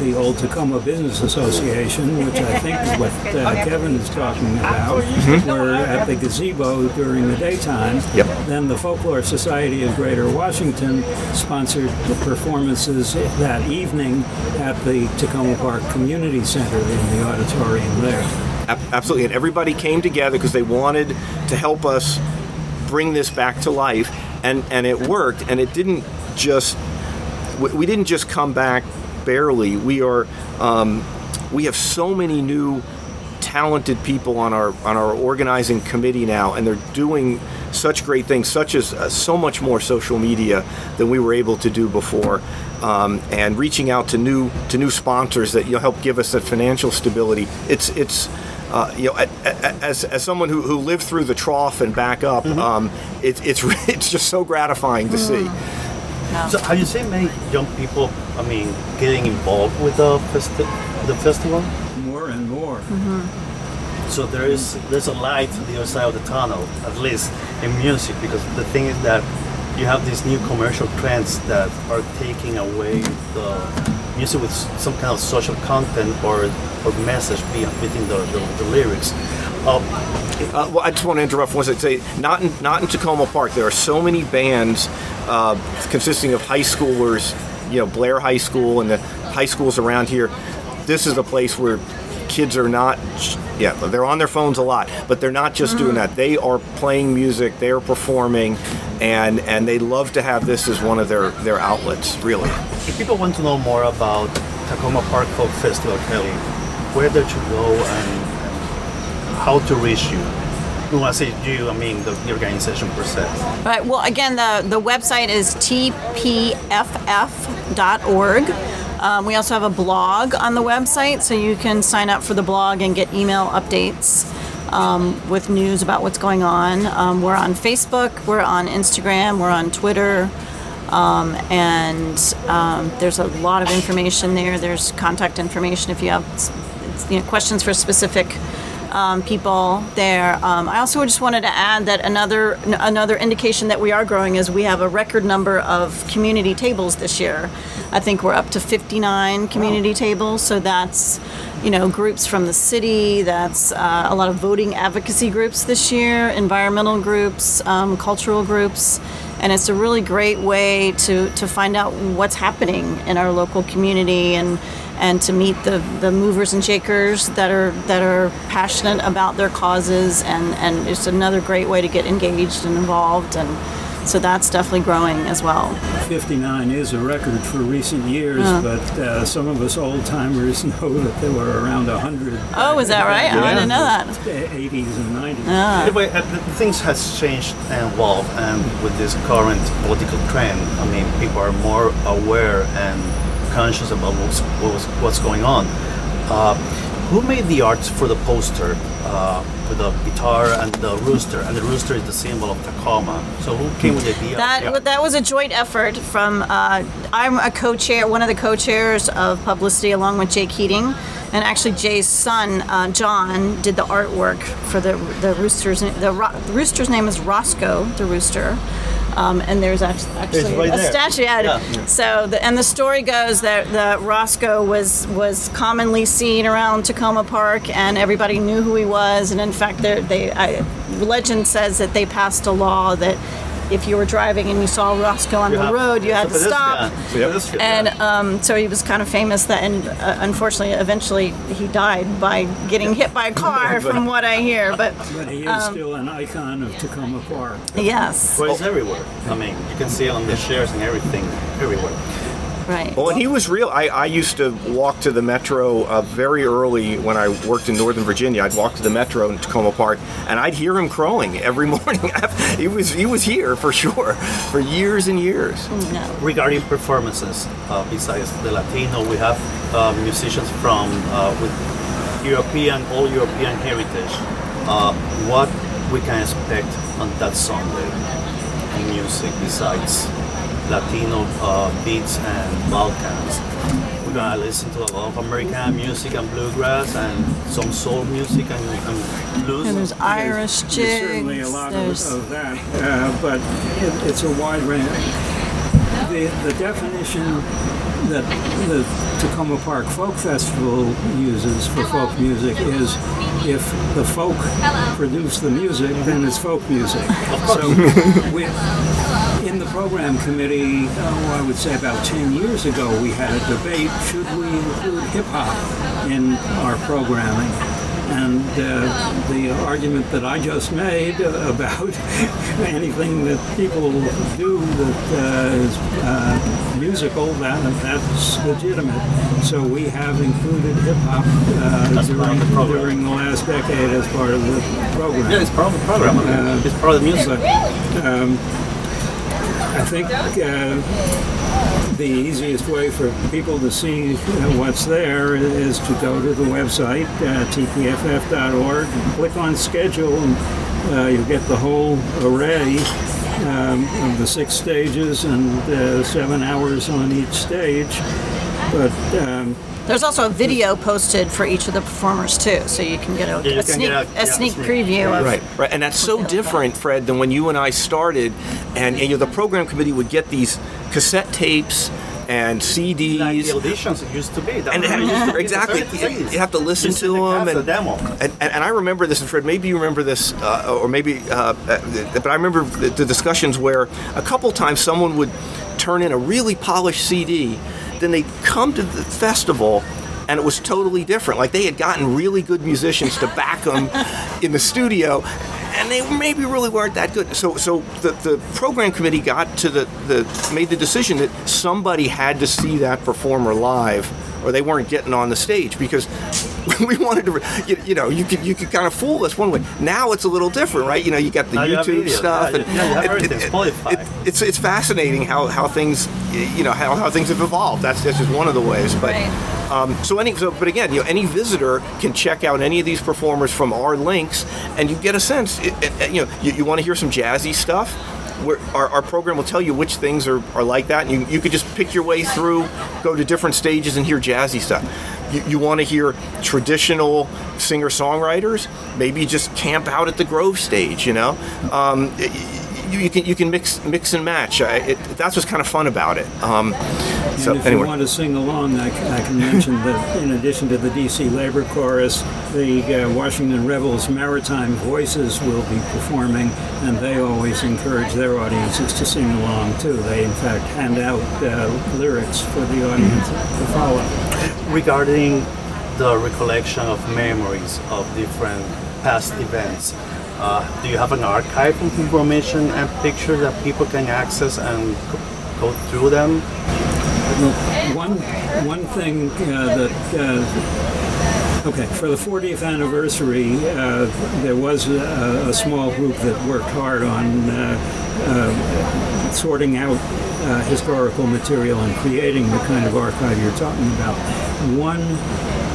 the old Takoma Business Association, which I think is what uh, Kevin is talking about, were at the gazebo during the daytime. Yep. Then the Folklore Society of Greater Washington sponsored the performances that evening at the Takoma Park Community Center in the auditorium there. Absolutely. And everybody came together because they wanted to help us bring this back to life. And, and it worked. And it didn't just, we didn't just come back barely. We are, um, we have so many new talented people on our on our organizing committee now, and they're doing such great things, such as uh, so much more social media than we were able to do before, um, and reaching out to new to new sponsors that you know, help give us that financial stability. It's it's. Uh, you know, a- a- as, as someone who, who lived through the trough and back up, um, it, it's it's just so gratifying to see. So have you seen many young people, I mean, getting involved with the, festi- the festival? More and more. So there is there's a light on the other side of the tunnel, at least in music, because the thing is that you have these new commercial trends that are taking away the music with some kind of social content or or message within the, the, the lyrics. Um, Uh, well, I just want to interrupt once I Say, not in not in Takoma Park. There are so many bands uh, consisting of high schoolers. You know, Blair High School and the high schools around here. This is a place where kids are not. Yeah, they're on their phones a lot, but they're not just doing that. They are playing music. They are performing, and and they love to have this as one of their their outlets. Really. if people want to know more about Takoma Park Folk Festival, Kelly, where they should go and, and how to reach you. When I say you, I mean the, the organization per se. Right. Well, again, the, the website is tpff.org. Um, we also have a blog on the website, so you can sign up for the blog and get email updates um, with news about what's going on. Um, we're on Facebook, we're on Instagram, we're on Twitter, um, and um, there's a lot of information there. There's contact information if you have you know, questions for specific um, people there. Um, I also just wanted to add that another n- another indication that we are growing is we have a record number of community tables this year. I think we're up to 59 community tables. So that's you know groups from the city. That's uh, a lot of voting advocacy groups this year, environmental groups, um, cultural groups. And it's a really great way to, to find out what's happening in our local community and and to meet the, the movers and shakers that are that are passionate about their causes and, and it's another great way to get engaged and involved and so that's definitely growing as well. 59 is a record for recent years, but uh, some of us old timers know that there were around 100. Oh, is that right? Oh, I didn't know that. 80s and 90s. Anyway, uh, things has changed and evolved, and with this current political trend, I mean, people are more aware and conscious about what's, what's, what's going on. Uh, who made the art for the poster uh, with the guitar and the rooster? And the rooster is the symbol of Takoma. So who came with the idea? That Yeah. that was a joint effort from. Uh, I'm a co-chair, one of the co-chairs of publicity, along with Jake Keating, and actually Jay's son uh, John did the artwork for the the rooster's. The, ro- the rooster's name is Roscoe the rooster. Um, and there's act- actually right a there. statue. Yeah. Yeah. So, the, and the story goes that the Roscoe was was commonly seen around Takoma Park, and everybody knew who he was. And in fact, there- they I, legend says that they passed a law that if you were driving and you saw Roscoe on You the have- road, you had to stop. pedestrian. Pedestrian, And um, so he was kind of famous that, and uh, unfortunately, eventually he died by getting hit by a car, from what I hear. But But he is Um, still an icon of Takoma Park. yes, Well, it's everywhere. I mean, you can see it on the shares and everything, everywhere. Right. Well, and he was real. I, I used to walk to the metro uh, very early when I worked in Northern Virginia. I'd walk to the metro in Takoma Park, and I'd hear him crowing every morning. he was he was here for sure for years and years. No. regarding performances, uh, besides the Latino, we have uh, musicians from uh, with European, all European heritage. Uh, what we can expect on that Sunday in music besides Latino uh, beats and Balkans? We're gonna listen to a lot of American music and bluegrass and some soul music and, and blues. And there's Irish jigs. There's certainly a lot of, of that, uh, but it, it's a wide range. The, the definition that the Takoma Park Folk Festival uses for folk music is if the folk produce the music, then it's folk music. So we, in the program committee, oh, I would say about 10 years ago, we had a debate, should we include hip hop in our programming? And uh, the argument that I just made about anything that people do that uh, is uh, musical, that, that's legitimate. So we have included hip hop uh, during, the during the last decade as part of the program. Yeah, it's part of the program. Uh, it's part of the music. But um, I think uh, the easiest way for people to see uh, what's there is to go to the website, uh, tpff.org, and click on schedule, and uh, you'll get the whole array um, of the six stages and uh, seven hours on each stage. But um, There's also a video posted for each of the performers too, so you can get a, Yeah, a can sneak, get a- a yeah, sneak sneak. preview of Right, right, and that's so different, Fred, than when you and I started, and, and you know, the program committee would get these cassette tapes and CDs. Like the auditions it used to be. That and was it used to had, be, exactly, you, you have to listen You to the them, cast, and, demo. and, and and I remember this, and Fred, maybe you remember this, uh, or maybe, uh, uh, but I remember the, the discussions where a couple times someone would turn in a really polished CD, then they'd come to the festival. And it was totally different. Like they had gotten really good musicians to back them in the studio, and they maybe really weren't that good. So, so the, the program committee got to the, the made the decision that somebody had to see that performer live, or they weren't getting on the stage because we wanted to. You, you know, you could you could kind of fool us one way. Now it's a little different, right? You know, you got the Now YouTube video. stuff, Yeah, and yeah, you have it- it- it- it's it's fascinating how, how things you know how, how things have evolved. That's that's just one of the ways. But Right. Um, so any so but again, you know, any visitor can check out any of these performers from our links, and you get a sense. It, it- you know, you, you want to hear some jazzy stuff. Our, our program will tell you which things are, are like that, and you, you could just pick your way through, go to different stages, and hear jazzy stuff. You, you want to hear traditional singer songwriters, maybe just camp out at the Grove stage. You know, um, you, you can you can mix mix and match. I, it, that's what's kind of fun about it. Um, so if anyway, you want to sing along, I can mention that in addition to the DC Labor Chorus, the uh, Washington Revels Maritime Voices will be performing, and they always encourage their audiences to sing along too. They, in fact, hand out uh, lyrics for the audience to follow. regarding the recollection of memories of different past events. Uh, do you have an archive of information and pictures that people can access and go, through them? One one thing uh, that uh, okay for the 40th anniversary, uh, there was a, a small group that worked hard on uh, uh, sorting out historical material and creating the kind of archive you're talking about. One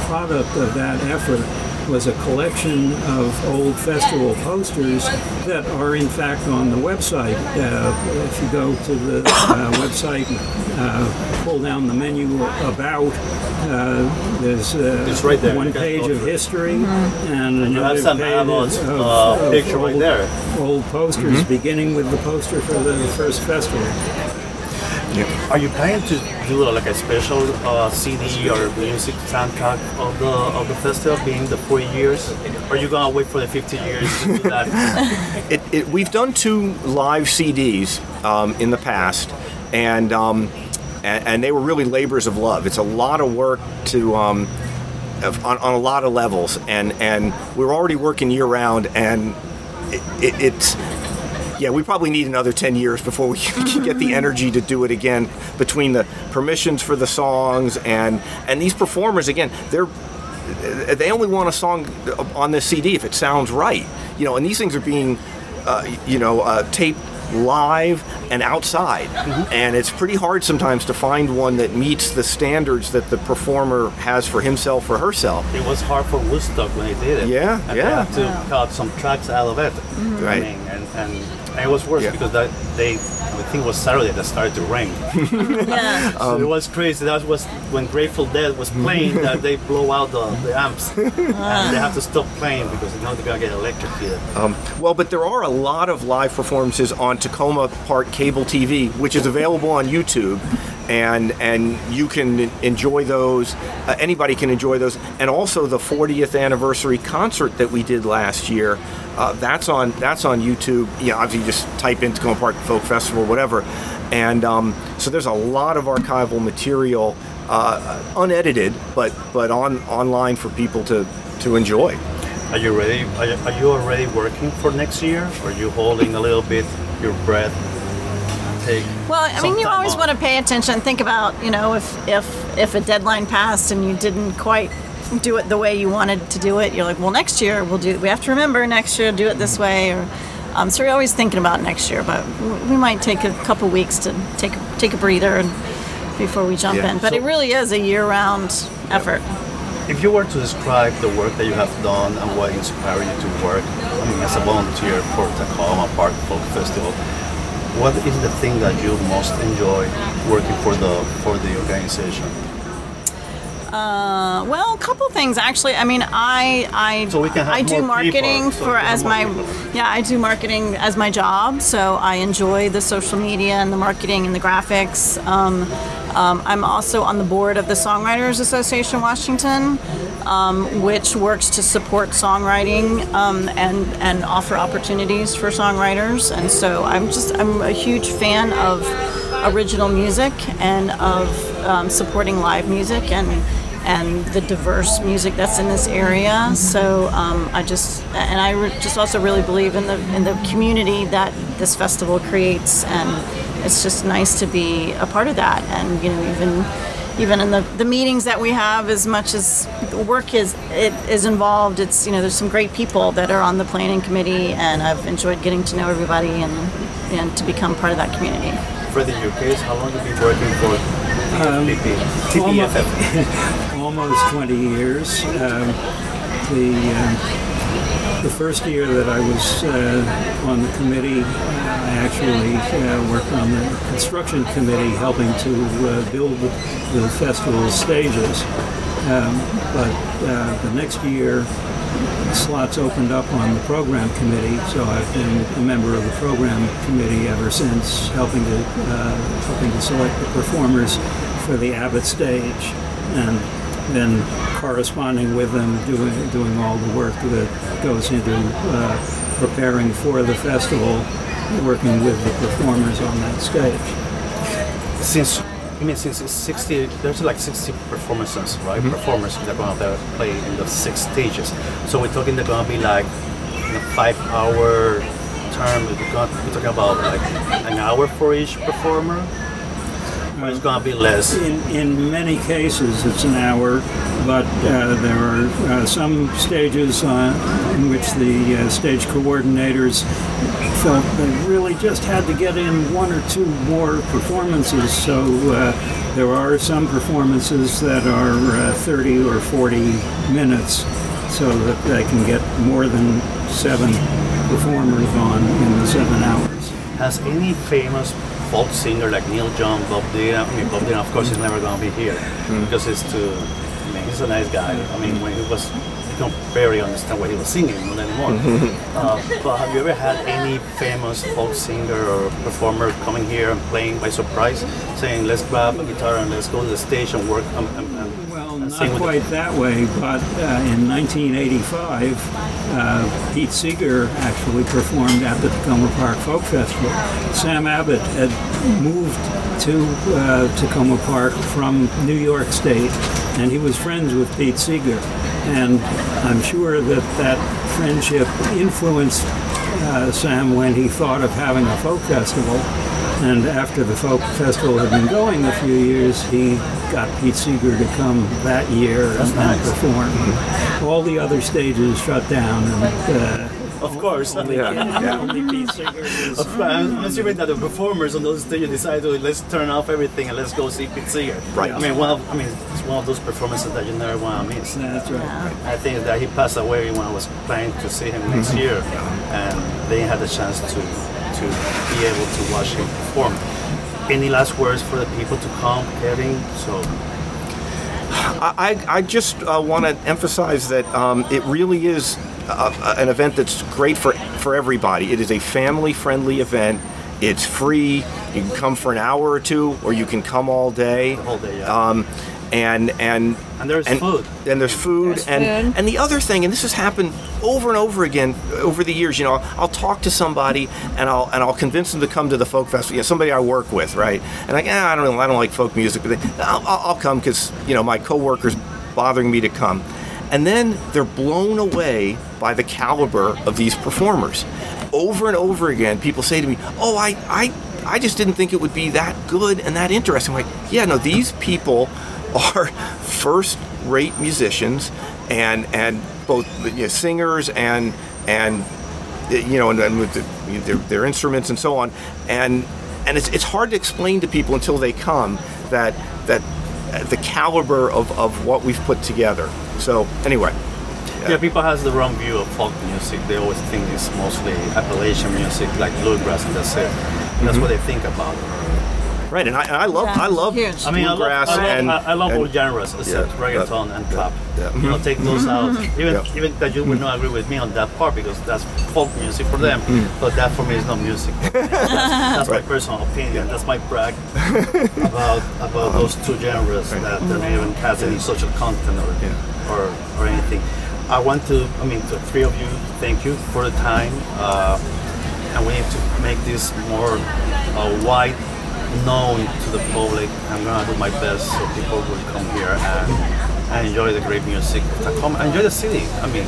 product of that effort was a collection of old festival posters that are in fact on the website. Uh, if you go to the uh, website, uh, pull down the menu about, uh, there's uh, It's right there. one page of through it. history and you another have some page Amos, of, uh, of picture right there. old posters, beginning with the poster for the first festival. Are you planning to do uh, like a special uh, CD or music soundtrack of the of the festival, being the 40 years? Or are you gonna wait for the 50 years to do that? it, it, we've done two live CDs um, in the past, and, um, and and they were really labors of love. It's a lot of work to um, of- on, on a lot of levels, and and we're already working year round, and it, it, it's yeah, we probably need another 10 years before we can get the energy to do it again between the permissions for the songs and and these performers again they're they only want a song on this CD if it sounds right you know and these things are being uh, you know uh, taped live and outside and it's pretty hard sometimes to find one that meets the standards that the performer has for himself or herself It was hard for Woodstock when they did it. Yeah, and yeah. They had to cut some tracks out of it. Right. I mean, and, and, and it was worse Yeah. because that they, I think it was Saturday that started to rain. Yeah. so Um, it was crazy. That was when Grateful Dead was playing that they blow out the, the amps and they have to stop playing because you know they're gonna get electrocuted. Um, well, but there are a lot of live performances on Takoma Park Cable TV, which is available on YouTube, and and you can enjoy those. Uh, anybody can enjoy those, and also the 40th anniversary concert that we did last year. Uh, that's on that's on YouTube. You know, obviously, you just type in Takoma Park Folk Festival, whatever, and um, so there's a lot of archival material, uh, unedited, but but on online for people to to enjoy. Are you ready? Are you, are you already working for next year? Or are you holding a little bit your breath? Take Well, I mean, you always off? want to pay attention. Think about, you know, if if if a deadline passed and you didn't quite do it the way you wanted to do it, you're like, well, next year we'll do. We have to remember next year do it this way, or um, so you're always thinking about next year. But we might take a couple weeks to take take a breather and before we jump Yeah. in. But it really is a year-round effort. If you were to describe the work that you have done and what inspired you to work, I mean, as a volunteer for Takoma Park Folk Festival, what is the thing that you most enjoy working for the for the organization? Uh, well, a couple things actually. I mean, I I So we can have I do marketing people, so for as my people. yeah I do marketing as my job. So I enjoy the social media and the marketing and the graphics. Um, um, I'm also on the board of the Songwriters Association Washington, um, which works to support songwriting um, and and offer opportunities for songwriters. And so I'm just I'm a huge fan of original music and of um, supporting live music and and the diverse music that's in this area. So um, I just and I re- just also really believe in the in the community that this festival creates, and it's just nice to be a part of that. And you know, even even in the, the meetings that we have, as much as the work is it is involved, it's you know there's some great people that are on the planning committee, and I've enjoyed getting to know everybody and and to become part of that community. For the UKs, how long have you been working for TPP? TPFF? almost 20 years. Um, the uh, the first year that I was uh, on the committee, I actually uh, worked on the construction committee, helping to uh, build the, festival stages. Um, but uh, the next year, slots opened up on the program committee, so I've been a member of the program committee ever since, helping to uh, helping to select the performers for the Abbott stage, and then corresponding with them, doing doing all the work that goes into uh, preparing for the festival, working with the performers on that stage. Since I mean, since it's 60, there's like 60 performances, right? Performers that are going to play in the six stages. So we're talking they're going to be like in a five-hour term. We're talking about like an hour for each performer. Or it's going to be less. In, in many cases, it's an hour, but uh, there are uh, some stages uh, in which the uh, stage coordinators felt they really just had to get in one or two more performances. So uh, there are some performances that are uh, 30 or 40 minutes so that they can get more than seven performers on in the seven hours. Has any famous folk singer like Neil Young, Bob Dylan, I mean, Bob Dylan, of course, is never going to be here because it's too, I mean, he's a nice guy. I mean, when he was, you don't barely understand what he was singing, not anymore. uh, but have you ever had any famous folk singer or performer coming here and playing by surprise, saying, let's grab a guitar and let's go to the stage and work and, and, and not quite that way, but uh, in 1985, uh, Pete Seeger actually performed at the Takoma Park Folk Festival. Sam Abbott had moved to uh, Takoma Park from New York State, and he was friends with Pete Seeger. And I'm sure that that friendship influenced uh, Sam when he thought of having a folk festival. And after the folk festival had been going a few years, he got Pete Seeger to come that year and, and perform. All the other stages shut down, and Of course. uh, only Pete Seeger. Of course, I'm I'm assuming that the performers on those stages decided to let's turn off everything and let's go see Pete Seeger. Right. I mean, one of, I mean, it's one of those performances that you never want to miss. That's right. I think that he passed away when I was planning to see him next year, and they had the chance to to be able to watch him perform. Any last words for the people to come, Kevin? So I, I just uh, want to emphasize that um, it really is uh, an event that's great for, for everybody. It is a family friendly event. It's free. You can come for an hour or two, or you can come all day. The whole day, yeah. Um, and and And there's food. And there's food. There's and food. and the other thing, and this has happened over and over again over the years. You know, I'll talk to somebody and I'll and I'll convince them to come to the folk festival. You know, somebody I work with, right? And like, ah, I don't, know, I don't like folk music, but they, I'll, I'll I'll come because you know my coworkers bothering me to come. And then they're blown away by the caliber of these performers. Over and over again, people say to me, "Oh, I, I, I just didn't think it would be that good and that interesting." I'm like, yeah, no, these people are first-rate musicians and and both you know, singers and and you know, and, and with the, their, their instruments and so on, and and it's it's hard to explain to people until they come that that the caliber of, of what we've put together. So anyway, Yeah, people has the wrong view of folk music. They always think it's mostly Appalachian music, like bluegrass, and that's it. That's what they think about. Right, and I, and I love Yeah, I love huge. I mean, I love, bluegrass I love, and I, I love all and- genres except yeah, reggaeton yeah, and yeah, clap. yeah. You know, take those mm-hmm. out. Mm-hmm. Even Yeah. even that you would mm-hmm. not agree with me on that part because that's folk music for them, but that for me is not music. that's that's my personal opinion. That's my brag about about those two genres that don't even has any social content or or, or anything. I want to, I mean, to the three of you, thank you for the time. Uh, and we need to make this more uh, wide known to the public. I'm gonna do my best so people will come here and, and enjoy the great music of Takoma. Enjoy the city. I mean,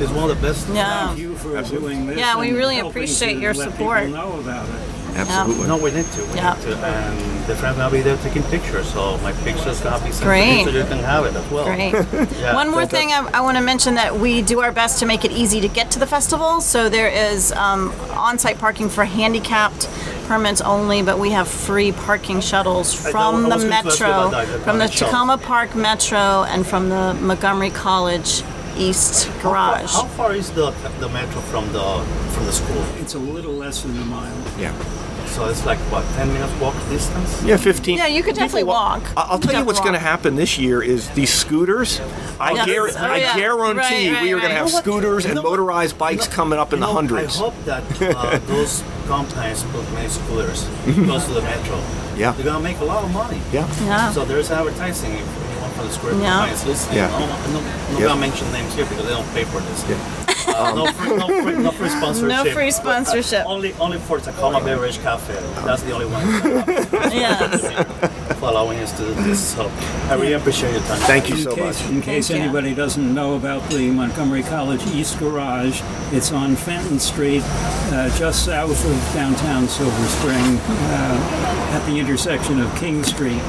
it's one of the best. Yeah. Thank you for doing this. Yeah, we really appreciate your support. People know about it. Absolutely. No, we need to. We Yeah. need to. And the friends gonna be there taking pictures, so my pictures gonna be sent to Great. you so you can have it as well. Great. Yeah, One more thing I, I want to mention that we do our best to make it easy to get to the festival. So there is um, on-site parking for handicapped permits only, but we have free parking shuttles I from know- I the was going to ask you metro, about that, from the shuttles. Takoma Park Metro, and from the Montgomery College East How far, Garage. how far is the the metro from the from the school? It's a little less than a mile. Yeah. So it's like what, ten minutes walk distance? Yeah, 15. Yeah, you could definitely wa- walk. I- I'll You tell you could what's going to happen this year is these scooters. I, Yes. guar- Oh, I guarantee Right, we are right, going to have You what? scooters and know motorized bikes You know- coming up in you the know, hundreds. I hope that uh, those companies put many scooters close to the metro. Yeah. They're gonna make a lot of money. Yeah. Yeah. So there's advertising if anyone from the scooter Yeah. companies listening. Yeah. I'm not, I'm not, I'm Yeah. gonna mention names here because they don't pay for this. Uh, no, free, no, free, no free sponsorship. No free But, uh, sponsorship. only only for Takoma Beverage Cafe. That's the only one Yes. for allowing us to do this. So I really appreciate your time. Thank you In so case, much. in case you. anybody doesn't know about the Montgomery College East Garage, it's on Fenton Street, uh, just south of downtown Silver Spring, uh, at the intersection of King Street.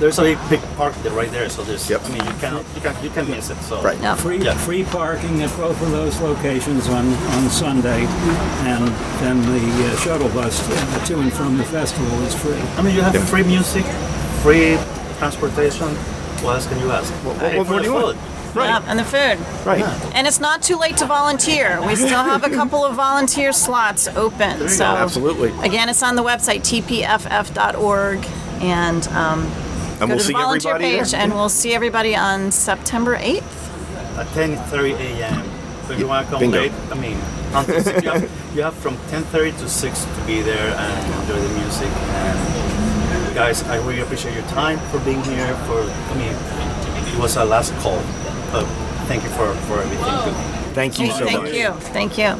There's a big park there right there, so there's. Yep. I mean, you cannot, you can, you can miss it. So. Right. Yeah. Free, Yeah. free parking at both of those locations on, on Sunday, and then the uh, shuttle bus uh, to and from the festival is free. I mean, you have free music, free transportation. What else can you ask? what Hey, more for do you want? Right. Yeah, and the food. Right. And it's not too late to volunteer. We still have a couple of volunteer slots open. you So go. Absolutely. again, it's on the website tpff.org, and um, And go we'll to see the volunteer everybody page, there. and we'll see everybody on September 8th. At 10:30 a.m. So if you want to come Bingo. late, I mean, until six, you, have, you have from 10:30 to 6 to be there and enjoy the music. And guys, I really appreciate your time for being here. For I mean, it was our last call. But thank you for for everything. Thank you so Thank you. Thank you.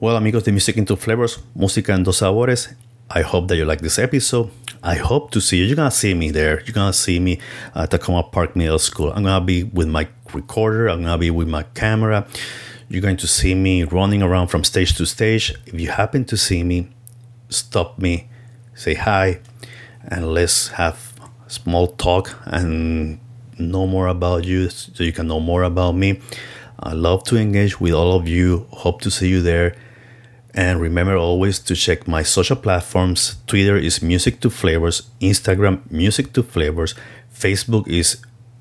Well, amigos de Music into Flavors, Música en Dos Sabores, I hope that you like this episode. I hope to see you. You're gonna see me there. You're gonna see me at Takoma Park Middle School. I'm gonna be with my recorder. I'm gonna be with my camera. You're going to see me running around from stage to stage. If you happen to see me, stop me, say hi, and let's have small talk and know more about you so you can know more about me. I love to engage with all of you. Hope to see you there. And remember always to check my social platforms. Twitter is Music to Flavors, Instagram Music to Flavors, Facebook is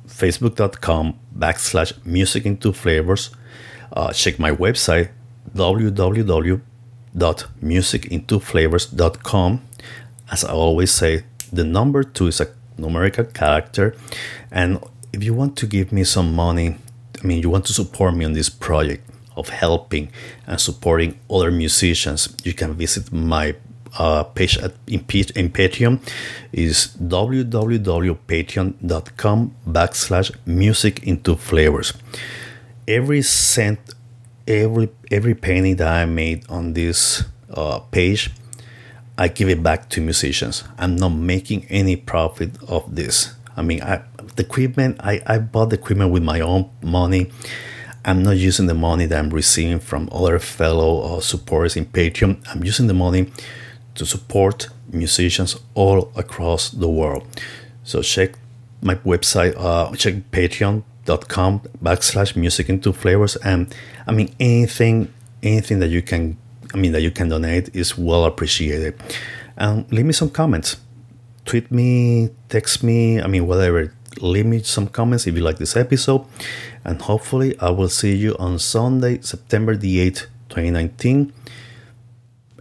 facebook.com backslash music into flavors. Uh, check my website www.musicintoflavors.com. As I always say, the number two is a numerical character. And if you want to give me some money, I mean, you want to support me on this project of helping and supporting other musicians, you can visit my uh, page at in, in Patreon is www.patreon.com backslash music into flavors. Every cent, every every penny that I made on this uh, page, I give it back to musicians. I'm not making any profit of this. I mean, I, the equipment, I, I bought the equipment with my own money. I'm not using the money that I'm receiving from other fellow uh, supporters in Patreon. I'm using the money to support musicians all across the world. So check my website, uh, check patreon.com backslash music into flavors. And I mean, anything, anything that you can, I mean, that you can donate is well appreciated. And leave me some comments. Tweet me, text me, I mean, whatever. Leave me some comments if you like this episode. And hopefully, I will see you on Sunday, September the 8th, 2019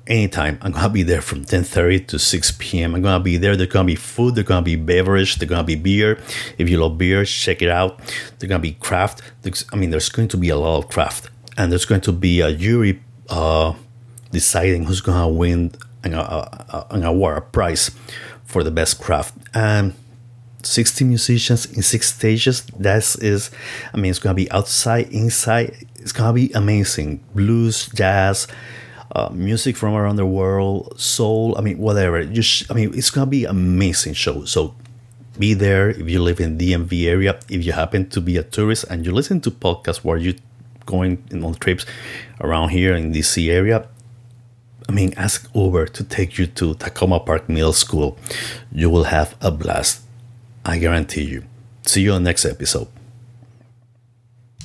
anytime. I'm gonna be there from 10:30 to 6 p.m. I'm gonna be there. There's gonna be food. There's gonna be beverage. There's gonna be beer. If you love beer, check it out. There's gonna be craft. There's, I mean, there's going to be a lot of craft, and there's going to be a jury uh, deciding who's gonna win an, uh, an award, a prize for the best craft. And 60 musicians in six stages. That is, I mean, it's gonna be outside, inside. It's gonna be amazing. Blues, jazz uh, music from around the world, soul. I mean, whatever. Just, I mean, it's gonna be amazing show. So be there if you live in the DMV area. If you happen to be a tourist and you listen to podcasts while you going on trips around here in DC area, I mean, ask Uber to take you to Takoma Park Middle School. You will have a blast. I guarantee you. See you on next episode.